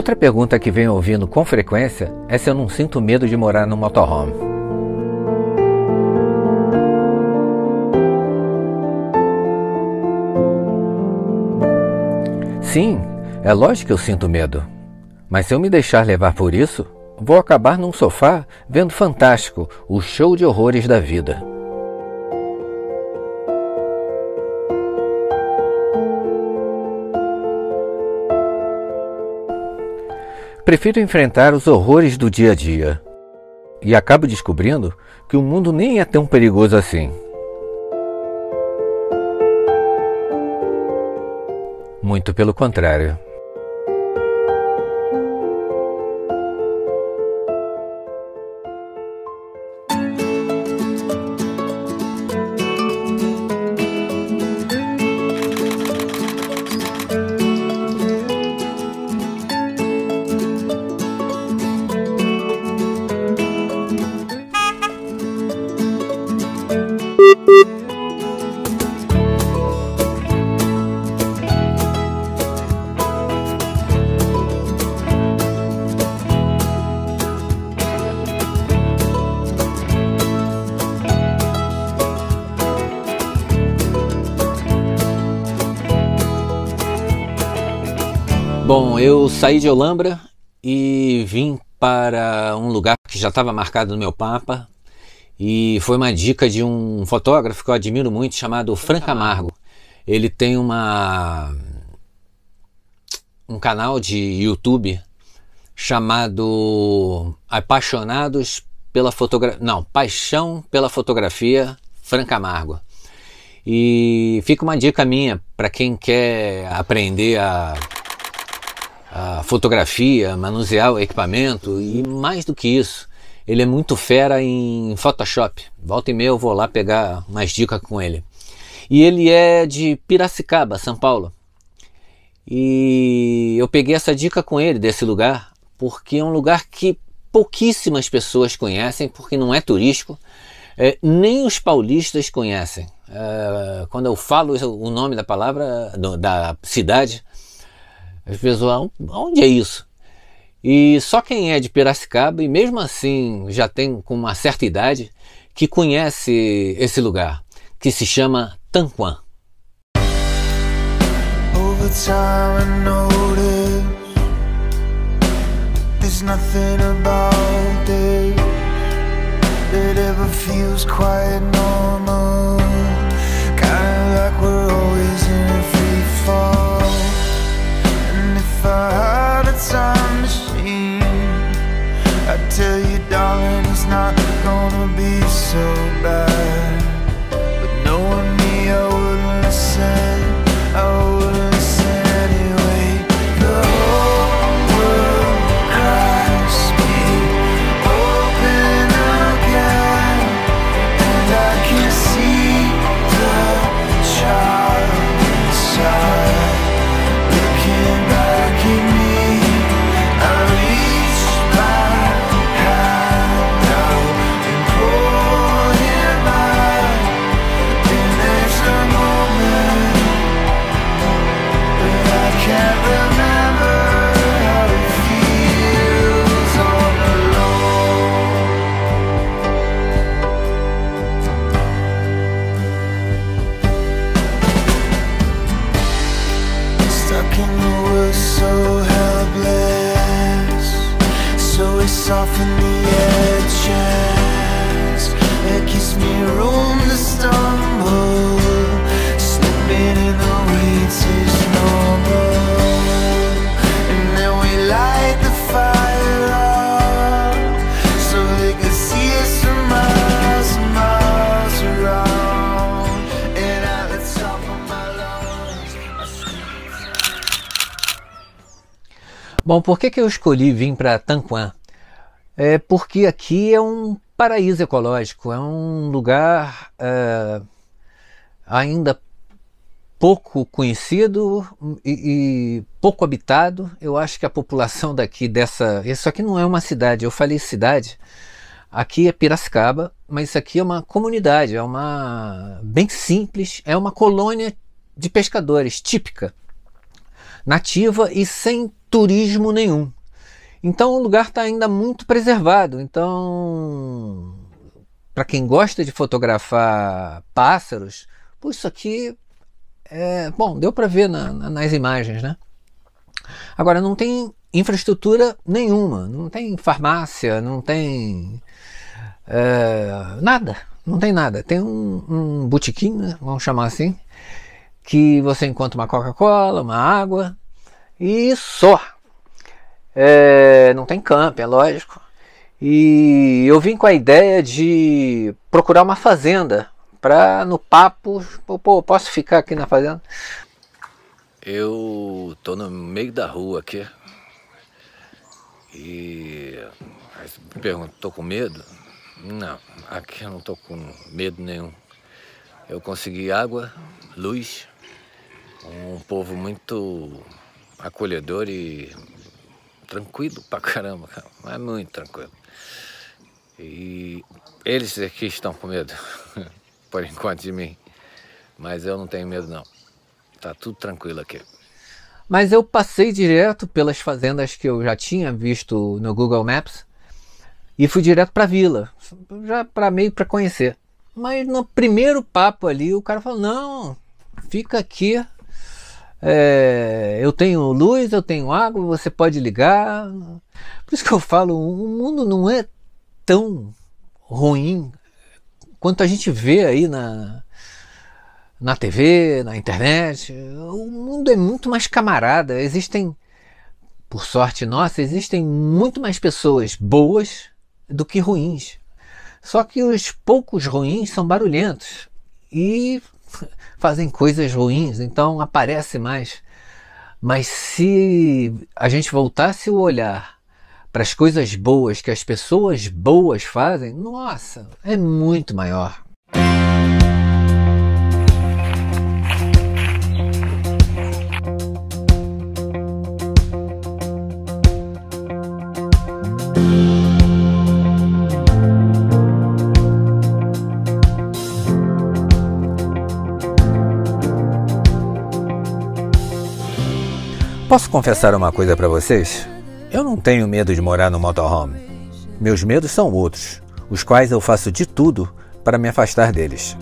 Outra pergunta que venho ouvindo com frequência é se eu não sinto medo de morar no motorhome. Sim, é lógico que eu sinto medo. Mas se eu me deixar levar por isso, vou acabar num sofá vendo fantástico o show de horrores da vida. Prefiro enfrentar os horrores do dia a dia. E acabo descobrindo que o mundo nem é tão perigoso assim. Muito pelo contrário. Bom, eu saí de Olambra e vim para um lugar que já estava marcado no meu mapa e foi uma dica de um fotógrafo que eu admiro muito chamado Frank Amargo. Ele tem uma um canal de YouTube chamado Apaixonados pela fotografia, não, Paixão pela fotografia Frank Amargo. E fica uma dica minha para quem quer aprender a a fotografia, manusear o equipamento e mais do que isso, ele é muito fera em Photoshop. Volta e meia eu vou lá pegar mais dicas com ele. E ele é de Piracicaba, São Paulo. E eu peguei essa dica com ele desse lugar, porque é um lugar que pouquíssimas pessoas conhecem, porque não é turístico, é, nem os paulistas conhecem. É, quando eu falo o nome da palavra, da cidade, as pessoas, onde é isso? E só quem é de Piracicaba, e mesmo assim já tem com uma certa idade, que conhece esse lugar, que se chama Tanquan. that if I had a time machine. I'd tell you, darling, it's not gonna be so bad Bom, por que, que eu escolhi vir para Tanquan? É porque aqui é um paraíso ecológico, é um lugar é, ainda pouco conhecido e, e pouco habitado. Eu acho que a população daqui dessa. Isso aqui não é uma cidade, eu falei cidade. Aqui é Piracicaba, mas isso aqui é uma comunidade, é uma bem simples, é uma colônia de pescadores típica, nativa e sem turismo nenhum. Então o lugar está ainda muito preservado. Então, para quem gosta de fotografar pássaros, pô, isso aqui é bom, deu para ver na, na, nas imagens, né? Agora não tem infraestrutura nenhuma, não tem farmácia, não tem é, nada, não tem nada. Tem um, um botequim, né, vamos chamar assim, que você encontra uma Coca-Cola, uma água e só. É, não tem campo, é lógico. E eu vim com a ideia de procurar uma fazenda para no papo, pô, posso ficar aqui na fazenda? Eu tô no meio da rua aqui. E me pergunto, tô com medo? Não, aqui eu não tô com medo nenhum. Eu consegui água, luz, um povo muito acolhedor e tranquilo pra caramba, mas muito tranquilo. E eles aqui estão com medo, por enquanto de mim, mas eu não tenho medo não. Tá tudo tranquilo aqui. Mas eu passei direto pelas fazendas que eu já tinha visto no Google Maps e fui direto para a vila, já para meio para conhecer. Mas no primeiro papo ali, o cara falou: "Não, fica aqui. É, eu tenho luz, eu tenho água, você pode ligar". Por isso que eu falo, o mundo não é tão ruim quanto a gente vê aí na na TV, na internet. O mundo é muito mais camarada. Existem, por sorte nossa, existem muito mais pessoas boas do que ruins. Só que os poucos ruins são barulhentos e fazem coisas ruins, então aparece mais. Mas se a gente voltasse o olhar para as coisas boas que as pessoas boas fazem, nossa, é muito maior. Posso confessar uma coisa para vocês? Eu não tenho medo de morar no motorhome. Meus medos são outros, os quais eu faço de tudo para me afastar deles.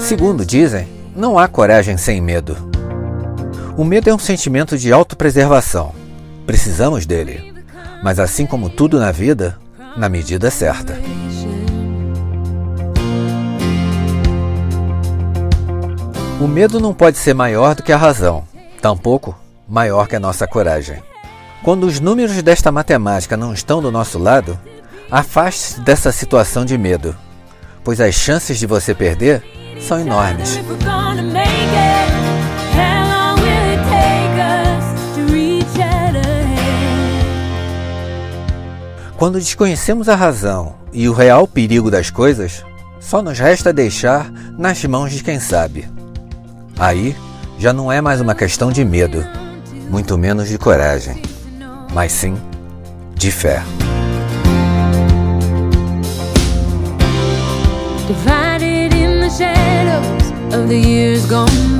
Segundo dizem, não há coragem sem medo. O medo é um sentimento de autopreservação. Precisamos dele. Mas assim como tudo na vida, na medida certa. O medo não pode ser maior do que a razão, tampouco maior que a nossa coragem. Quando os números desta matemática não estão do nosso lado, afaste-se dessa situação de medo, pois as chances de você perder são enormes. Quando desconhecemos a razão e o real perigo das coisas, só nos resta deixar nas mãos de quem sabe. Aí já não é mais uma questão de medo, muito menos de coragem, mas sim de fé. Divided in the shadows of the years gone.